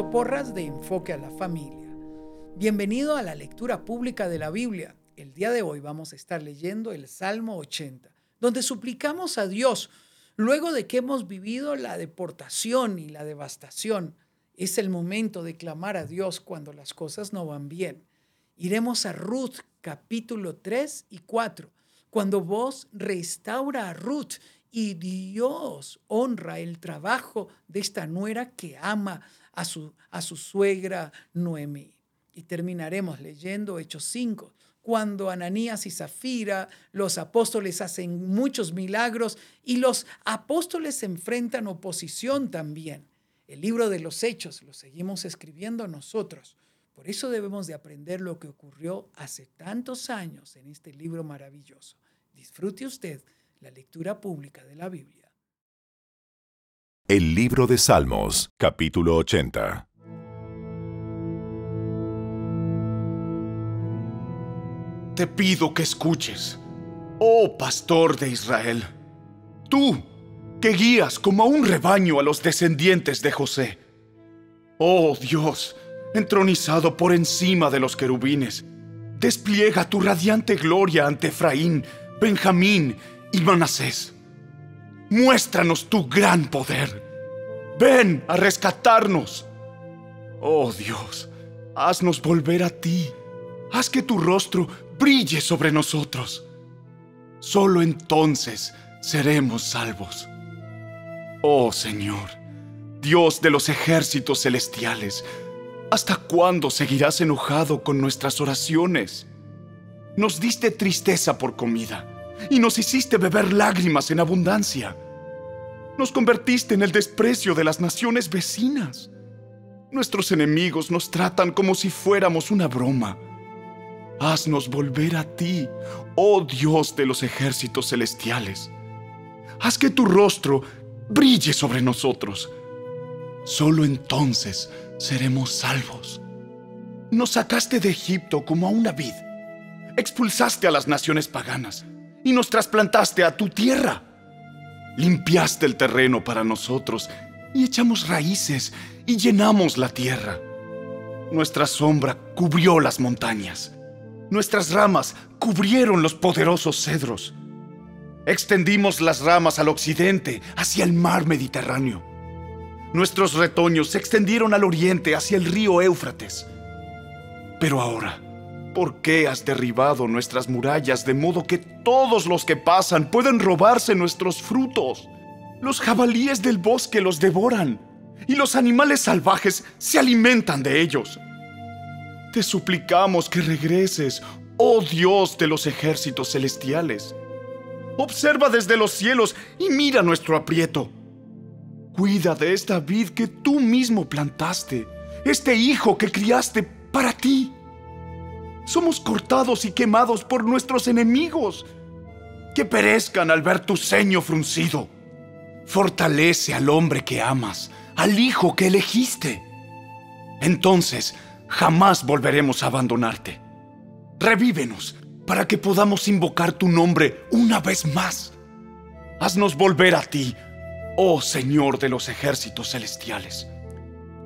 Porras de Enfoque a la Familia. Bienvenido a la lectura pública de la Biblia. El día de hoy vamos a estar leyendo el Salmo 80, donde suplicamos a Dios, luego de que hemos vivido la deportación y la devastación, es el momento de clamar a Dios cuando las cosas no van bien. Iremos a Ruth capítulo 3 y 4, cuando vos restaura a Ruth y Dios honra el trabajo de esta nuera que ama a su, a su suegra Noemí. Y terminaremos leyendo Hechos 5, cuando Ananías y Zafira, los apóstoles hacen muchos milagros y los apóstoles enfrentan oposición también. El libro de los Hechos lo seguimos escribiendo nosotros. Por eso debemos de aprender lo que ocurrió hace tantos años en este libro maravilloso. Disfrute usted la lectura pública de la Biblia. El libro de Salmos, capítulo 80. Te pido que escuches, oh pastor de Israel, tú que guías como a un rebaño a los descendientes de José. Oh Dios, entronizado por encima de los querubines, despliega tu radiante gloria ante Efraín, Benjamín y Manasés. Muéstranos tu gran poder. Ven a rescatarnos. Oh Dios, haznos volver a ti. Haz que tu rostro brille sobre nosotros. Solo entonces seremos salvos. Oh Señor, Dios de los ejércitos celestiales, ¿hasta cuándo seguirás enojado con nuestras oraciones? Nos diste tristeza por comida y nos hiciste beber lágrimas en abundancia. Nos convertiste en el desprecio de las naciones vecinas. Nuestros enemigos nos tratan como si fuéramos una broma. Haznos volver a ti, oh Dios de los ejércitos celestiales. Haz que tu rostro brille sobre nosotros. Solo entonces seremos salvos. Nos sacaste de Egipto como a una vid. Expulsaste a las naciones paganas y nos trasplantaste a tu tierra. Limpiaste el terreno para nosotros y echamos raíces y llenamos la tierra. Nuestra sombra cubrió las montañas. Nuestras ramas cubrieron los poderosos cedros. Extendimos las ramas al occidente, hacia el mar Mediterráneo. Nuestros retoños se extendieron al oriente, hacia el río Éufrates. Pero ahora, ¿por qué has derribado nuestras murallas de modo que todos los que pasan pueden robarse nuestros frutos? Los jabalíes del bosque los devoran y los animales salvajes se alimentan de ellos. Te suplicamos que regreses, oh Dios de los ejércitos celestiales. Observa desde los cielos y mira nuestro aprieto. Cuida de esta vid que tú mismo plantaste, este hijo que criaste para ti. Somos cortados y quemados por nuestros enemigos, que perezcan al ver tu ceño fruncido. Fortalece al hombre que amas, al hijo que elegiste. Entonces, jamás volveremos a abandonarte. Revívenos para que podamos invocar tu nombre una vez más. Haznos volver a ti, oh Señor de los ejércitos celestiales.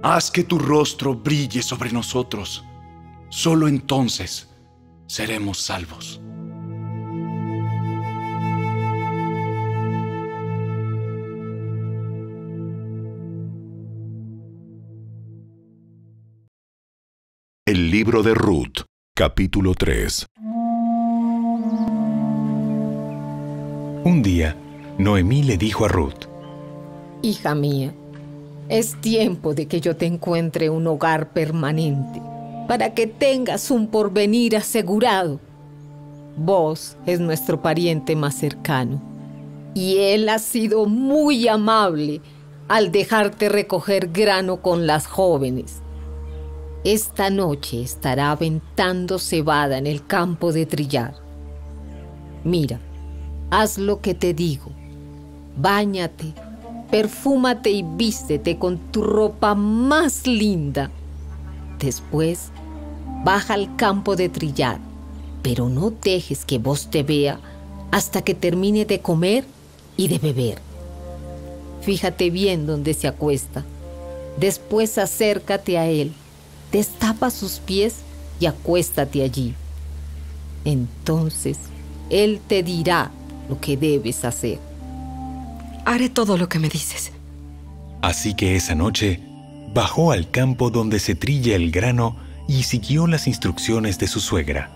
Haz que tu rostro brille sobre nosotros. Solo entonces seremos salvos. El libro de Ruth, capítulo 3. Un día, Noemí le dijo a Ruth, Hija mía, es tiempo de que yo te encuentre un hogar permanente, para que tengas un porvenir asegurado. Vos es nuestro pariente más cercano, y él ha sido muy amable al dejarte recoger grano con las jóvenes esta noche estará aventando cebada en el campo de trillar. Mira, haz lo que te digo. Báñate, perfúmate y vístete con tu ropa más linda. Después, baja al campo de trillar, pero no dejes que vos te vea hasta que termine de comer y de beber. Fíjate bien dónde se acuesta Después acércate a él, destapa sus pies y acuéstate allí. Entonces él te dirá lo que debes hacer. Haré todo lo que me dices. Así que esa noche bajó al campo donde se trilla el grano y siguió las instrucciones de su suegra.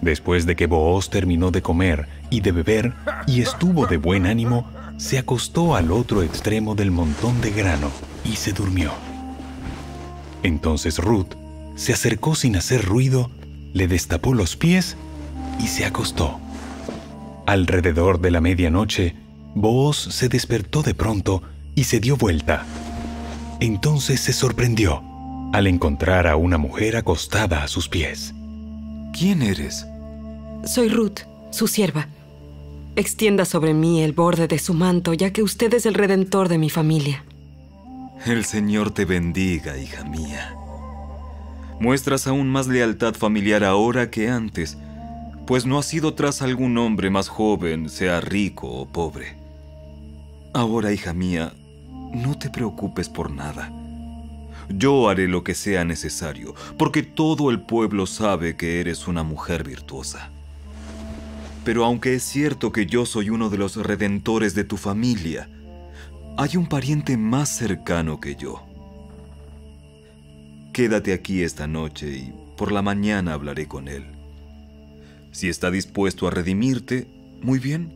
Después de que Booz terminó de comer y de beber y estuvo de buen ánimo, se acostó al otro extremo del montón de grano y se durmió. Entonces Ruth se acercó sin hacer ruido, le destapó los pies y se acostó. Alrededor de la medianoche, Booz se despertó de pronto y se dio vuelta. Entonces se sorprendió al encontrar a una mujer acostada a sus pies. ¿Quién eres? Soy Ruth, su sierva. Extienda sobre mí el borde de su manto, ya que usted es el redentor de mi familia. El Señor te bendiga, hija mía. Muestras aún más lealtad familiar ahora que antes, pues no has ido tras algún hombre más joven, sea rico o pobre. Ahora, hija mía, no te preocupes por nada. Yo haré lo que sea necesario, porque todo el pueblo sabe que eres una mujer virtuosa. Pero aunque es cierto que yo soy uno de los redentores de tu familia, hay un pariente más cercano que yo. Quédate aquí esta noche y por la mañana hablaré con él. Si está dispuesto a redimirte, muy bien,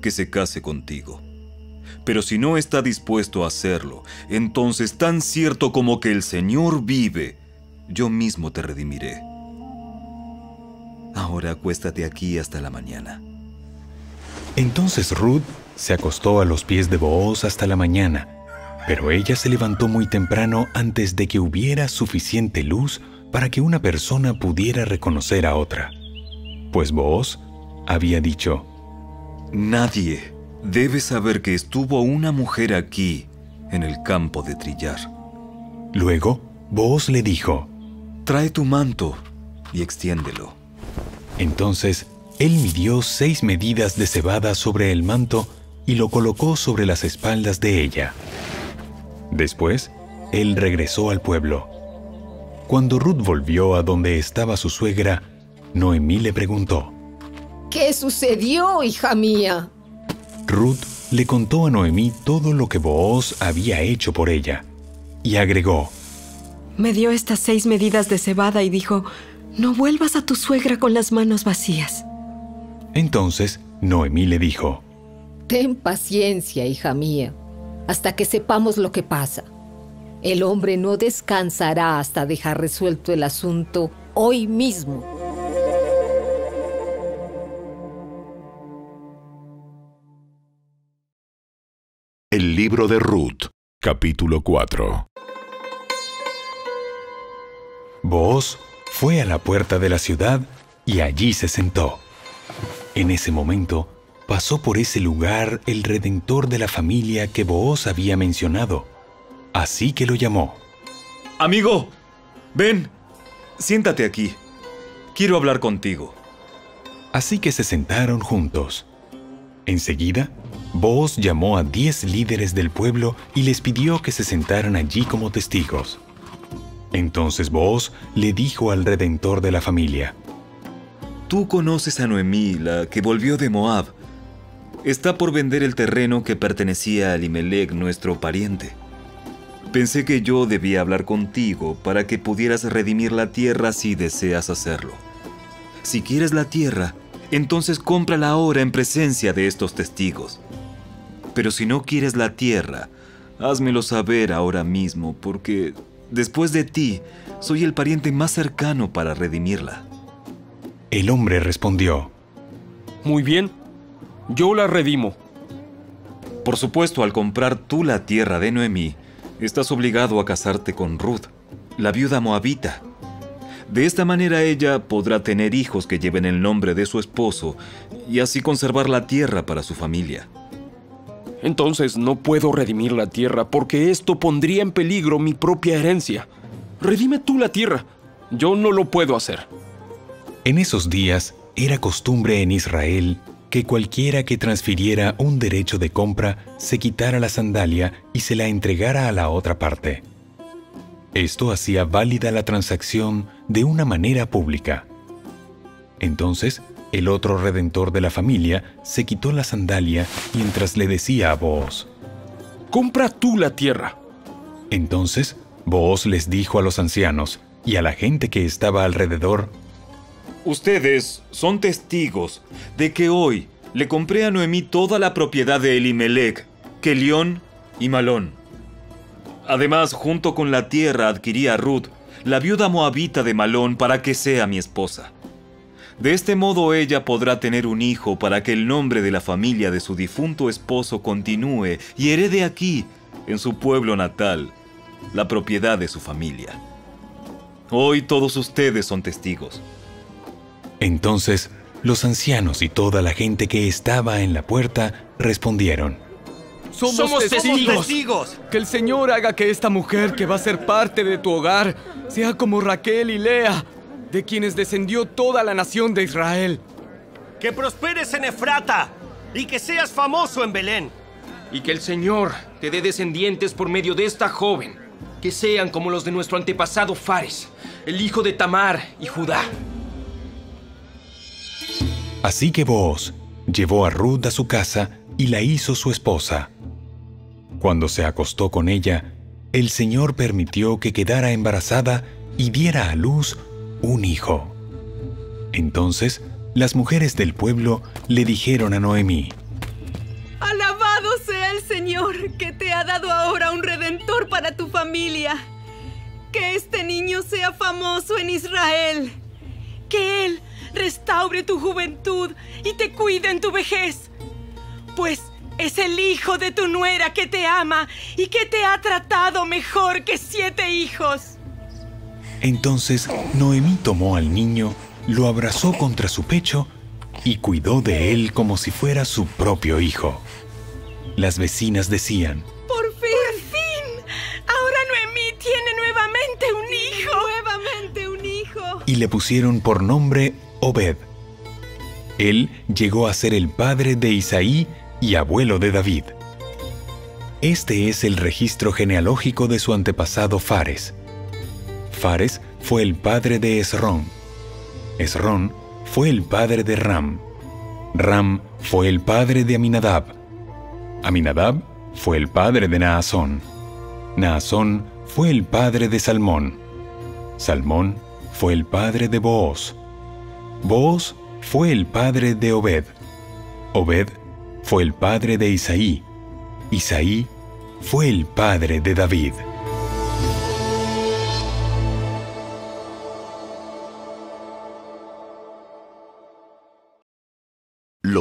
que se case contigo. Pero si no está dispuesto a hacerlo, entonces tan cierto como que el Señor vive, yo mismo te redimiré. Ahora acuéstate aquí hasta la mañana. Entonces Ruth se acostó a los pies de Booz hasta la mañana, pero ella se levantó muy temprano antes de que hubiera suficiente luz para que una persona pudiera reconocer a otra. Pues Booz había dicho, Nadie debe saber que estuvo una mujer aquí, en el campo de trillar. Luego, Booz le dijo, Trae tu manto y extiéndelo. Entonces, él midió seis medidas de cebada sobre el manto y lo colocó sobre las espaldas de ella. Después, él regresó al pueblo. Cuando Ruth volvió a donde estaba su suegra, Noemí le preguntó, ¿Qué sucedió, hija mía? Ruth le contó a Noemí todo lo que Booz había hecho por ella y agregó, Me dio estas seis medidas de cebada y dijo, no vuelvas a tu suegra con las manos vacías. Entonces Noemí le dijo, Ten paciencia, hija mía, hasta que sepamos lo que pasa. El hombre no descansará hasta dejar resuelto el asunto hoy mismo. El libro de Ruth, capítulo 4. Booz fue a la puerta de la ciudad y allí se sentó. En ese momento pasó por ese lugar el redentor de la familia que Booz había mencionado. Así que lo llamó. Amigo, ven, siéntate aquí. Quiero hablar contigo. Así que se sentaron juntos. Enseguida, Booz llamó a diez líderes del pueblo y les pidió que se sentaran allí como testigos. Entonces Booz le dijo al redentor de la familia, Tú conoces a Noemí, la que volvió de Moab. Está por vender el terreno que pertenecía a Elimelech, nuestro pariente. Pensé que yo debía hablar contigo para que pudieras redimir la tierra si deseas hacerlo. Si quieres la tierra, entonces cómprala ahora en presencia de estos testigos. Pero si no quieres la tierra, házmelo saber ahora mismo, porque después de ti, soy el pariente más cercano para redimirla. El hombre respondió, Muy bien, yo la redimo. Por supuesto, al comprar tú la tierra de Noemí, estás obligado a casarte con Ruth, la viuda moabita. De esta manera ella podrá tener hijos que lleven el nombre de su esposo y así conservar la tierra para su familia. Entonces no puedo redimir la tierra porque esto pondría en peligro mi propia herencia. Redime tú la tierra. Yo no lo puedo hacer. En esos días era costumbre en Israel que cualquiera que transfiriera un derecho de compra se quitara la sandalia y se la entregara a la otra parte. Esto hacía válida la transacción de una manera pública. Entonces, el otro redentor de la familia se quitó la sandalia mientras le decía a Booz, Compra tú la tierra. Entonces, Booz les dijo a los ancianos y a la gente que estaba alrededor, Ustedes son testigos de que hoy le compré a Noemí toda la propiedad de Elimelech, Kelión y Malón. Además, junto con la tierra adquirí a Ruth, la viuda moabita de Malón, para que sea mi esposa. De este modo ella podrá tener un hijo para que el nombre de la familia de su difunto esposo continúe y herede aquí, en su pueblo natal, la propiedad de su familia. Hoy todos ustedes son testigos. Entonces, los ancianos y toda la gente que estaba en la puerta respondieron, Somos, testigos. Que el Señor haga que esta mujer que va a ser parte de tu hogar sea como Raquel y Lea, de quienes descendió toda la nación de Israel. Que prosperes en Efrata y que seas famoso en Belén. Y que el Señor te dé descendientes por medio de esta joven, que sean como los de nuestro antepasado Fares, el hijo de Tamar y Judá. Así que Booz llevó a Ruth a su casa y la hizo su esposa. Cuando se acostó con ella, el Señor permitió que quedara embarazada y diera a luz un hijo. Entonces, las mujeres del pueblo le dijeron a Noemí, Alabado sea el Señor que te ha dado ahora un redentor para tu familia. Que este niño sea famoso en Israel. Que Él restaure tu juventud y te cuide en tu vejez. Pues es el hijo de tu nuera que te ama y que te ha tratado mejor que siete hijos. Entonces Noemí tomó al niño, lo abrazó contra su pecho y cuidó de él como si fuera su propio hijo. Las vecinas decían, ¡Por fin! ¡Por fin! Ahora Noemí tiene nuevamente un hijo. Nuevamente un hijo. y le pusieron por nombre Obed. Él llegó a ser el padre de Isaí y abuelo de David. Este es el registro genealógico de su antepasado Fares. Fares fue el padre de Esrón. Esrón fue el padre de Ram. Ram fue el padre de Aminadab. Aminadab fue el padre de Naasón. Naasón fue el padre de Salmón. Salmón fue el padre de Booz. Booz fue el padre de Obed. Obed fue el padre de Isaí. Isaí fue el padre de David.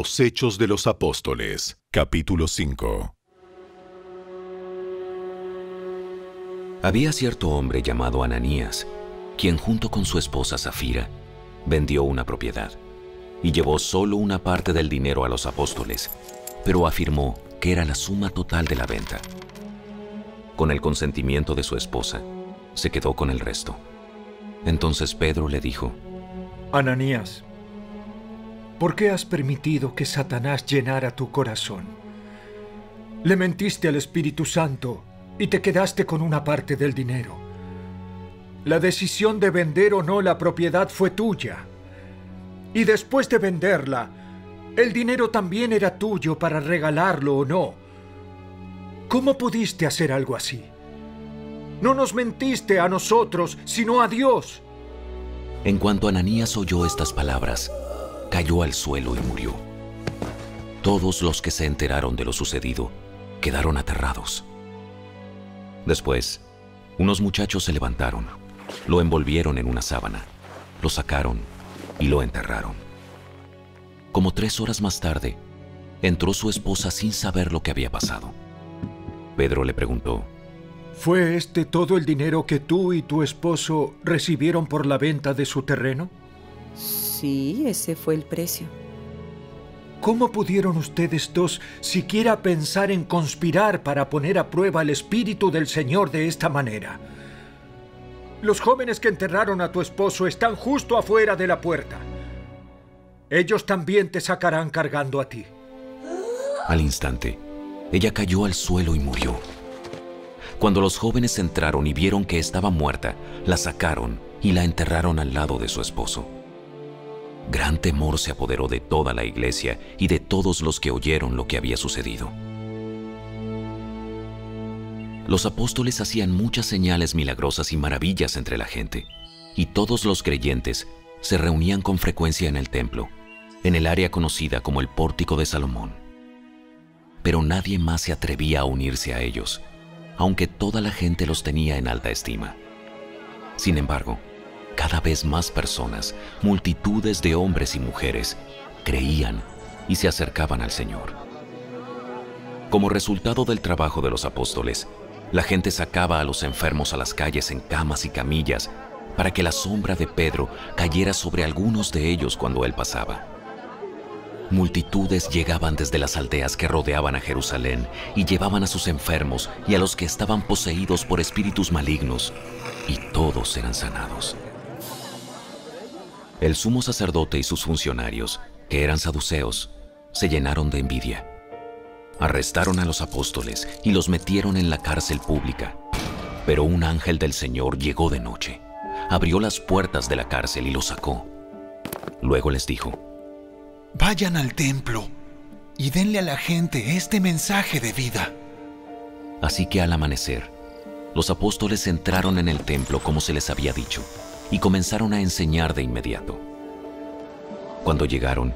Los Hechos de los Apóstoles, capítulo 5. Había cierto hombre llamado Ananías, quien junto con su esposa Zafira vendió una propiedad y llevó solo una parte del dinero a los apóstoles, pero afirmó que era la suma total de la venta. Con el consentimiento de su esposa, se quedó con el resto. Entonces Pedro le dijo, Ananías, ¿por qué has permitido que Satanás llenara tu corazón? Le mentiste al Espíritu Santo y te quedaste con una parte del dinero. La decisión de vender o no la propiedad fue tuya. Y después de venderla, el dinero también era tuyo para regalarlo o no. ¿Cómo pudiste hacer algo así? No nos mentiste a nosotros, sino a Dios. En cuanto Ananías oyó estas palabras, cayó al suelo y murió. Todos los que se enteraron de lo sucedido quedaron aterrados. Después, unos muchachos se levantaron, lo envolvieron en una sábana, lo sacaron y lo enterraron. Como tres horas más tarde, entró su esposa sin saber lo que había pasado. Pedro le preguntó, ¿Fue este todo el dinero que tú y tu esposo recibieron por la venta de su terreno? Sí, ese fue el precio. ¿Cómo pudieron ustedes dos siquiera pensar en conspirar para poner a prueba el espíritu del Señor de esta manera? Los jóvenes que enterraron a tu esposo están justo afuera de la puerta. ellos también te sacarán cargando a ti. Al instante, ella cayó al suelo y murió. Cuando los jóvenes entraron y vieron que estaba muerta, la sacaron y la enterraron al lado de su esposo. Gran temor se apoderó de toda la iglesia y de todos los que oyeron lo que había sucedido. Los apóstoles hacían muchas señales milagrosas y maravillas entre la gente, y todos los creyentes se reunían con frecuencia en el templo, en el área conocida como el Pórtico de Salomón. Pero nadie más se atrevía a unirse a ellos, aunque toda la gente los tenía en alta estima. Sin embargo, cada vez más personas, multitudes de hombres y mujeres, creían y se acercaban al Señor. Como resultado del trabajo de los apóstoles, la gente sacaba a los enfermos a las calles en camas y camillas para que la sombra de Pedro cayera sobre algunos de ellos cuando él pasaba. Multitudes llegaban desde las aldeas que rodeaban a Jerusalén y llevaban a sus enfermos y a los que estaban poseídos por espíritus malignos, y todos eran sanados. El sumo sacerdote y sus funcionarios, que eran saduceos, se llenaron de envidia. Arrestaron a los apóstoles y los metieron en la cárcel pública. Pero un ángel del Señor llegó de noche, abrió las puertas de la cárcel y los sacó. Luego les dijo, Vayan al templo y denle a la gente este mensaje de vida. Así que al amanecer, los apóstoles entraron en el templo como se les había dicho y comenzaron a enseñar de inmediato. Cuando llegaron,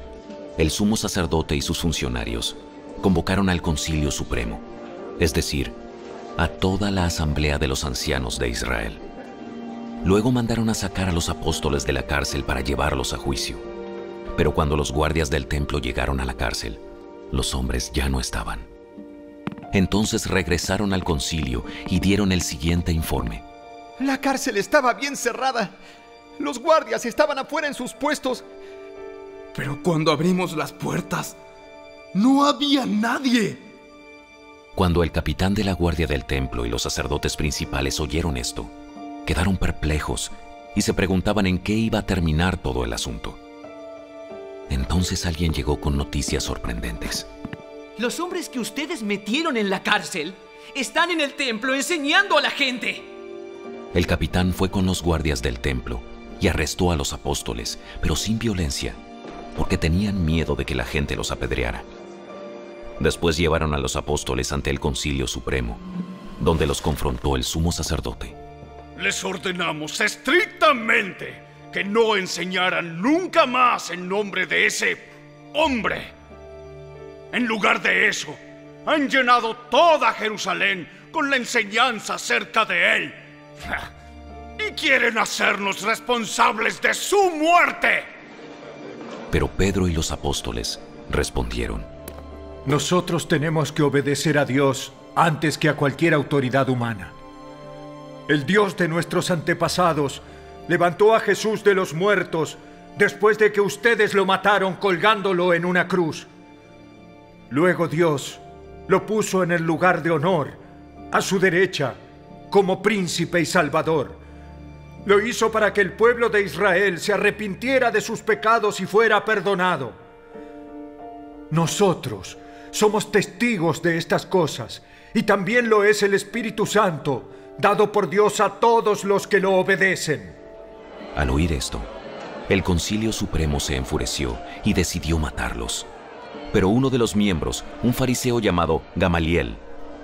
el sumo sacerdote y sus funcionarios convocaron al concilio supremo, es decir, a toda la asamblea de los ancianos de Israel. Luego mandaron a sacar a los apóstoles de la cárcel para llevarlos a juicio. Pero cuando los guardias del templo llegaron a la cárcel, los hombres ya no estaban. Entonces regresaron al concilio y dieron el siguiente informe. La cárcel estaba bien cerrada. Los guardias estaban afuera en sus puestos. Pero cuando abrimos las puertas, no había nadie. Cuando el capitán de la guardia del templo y los sacerdotes principales oyeron esto, quedaron perplejos y se preguntaban en qué iba a terminar todo el asunto. Entonces alguien llegó con noticias sorprendentes. Los hombres que ustedes metieron en la cárcel están en el templo enseñando a la gente. El capitán fue con los guardias del templo y arrestó a los apóstoles, pero sin violencia, porque tenían miedo de que la gente los apedreara. Después llevaron a los apóstoles ante el concilio supremo, donde los confrontó el sumo sacerdote. Les ordenamos estrictamente que no enseñaran nunca más en nombre de ese hombre. En lugar de eso, han llenado toda Jerusalén con la enseñanza acerca de él y quieren hacernos responsables de su muerte. Pero Pedro y los apóstoles respondieron, Nosotros tenemos que obedecer a Dios antes que a cualquier autoridad humana. El Dios de nuestros antepasados levantó a Jesús de los muertos después de que ustedes lo mataron colgándolo en una cruz. Luego Dios lo puso en el lugar de honor, a su derecha, como príncipe y salvador. Lo hizo para que el pueblo de Israel se arrepintiera de sus pecados y fuera perdonado. Nosotros somos testigos de estas cosas y también lo es el Espíritu Santo, dado por Dios a todos los que lo obedecen. Al oír esto, el concilio supremo se enfureció y decidió matarlos. Pero uno de los miembros, un fariseo llamado Gamaliel,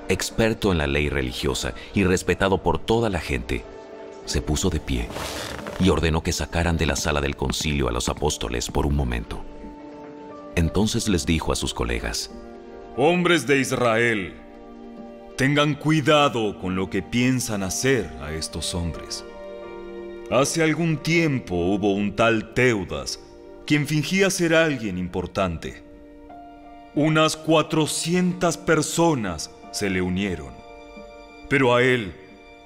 experto en la ley religiosa y respetado por toda la gente, se puso de pie y ordenó que sacaran de la sala del concilio a los apóstoles por un momento. Entonces les dijo a sus colegas, Hombres de Israel, tengan cuidado con lo que piensan hacer a estos hombres. Hace algún tiempo hubo un tal Teudas, quien fingía ser alguien importante. Unas 400 personas se le unieron. Pero a él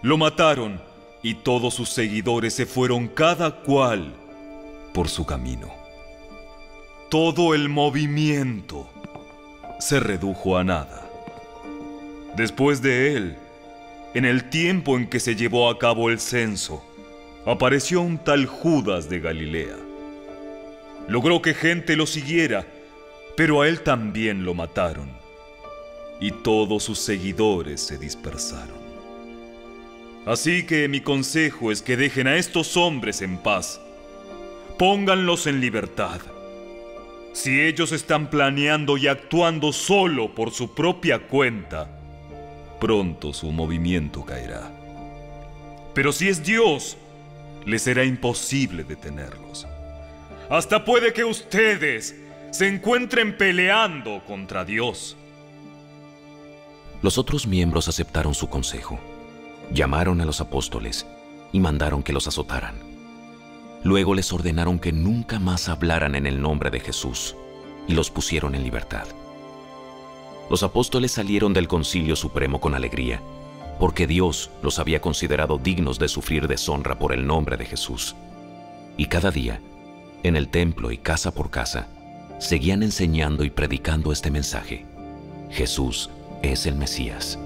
lo mataron y todos sus seguidores se fueron cada cual por su camino. Todo el movimiento se redujo a nada. Después de él, en el tiempo en que se llevó a cabo el censo, apareció un tal Judas de Galilea. Logró que gente lo siguiera, pero a él también lo mataron. Y todos sus seguidores se dispersaron. Así que mi consejo es que dejen a estos hombres en paz. Pónganlos en libertad. Si ellos están planeando y actuando solo por su propia cuenta, pronto su movimiento caerá. Pero si es Dios, les será imposible detenerlos. Hasta puede que ustedes se encuentren peleando contra Dios. Los otros miembros aceptaron su consejo, llamaron a los apóstoles y mandaron que los azotaran. Luego les ordenaron que nunca más hablaran en el nombre de Jesús y los pusieron en libertad. Los apóstoles salieron del concilio supremo con alegría, porque Dios los había considerado dignos de sufrir deshonra por el nombre de Jesús. Y cada día, en el templo y casa por casa, seguían enseñando y predicando este mensaje. Jesús es el Mesías.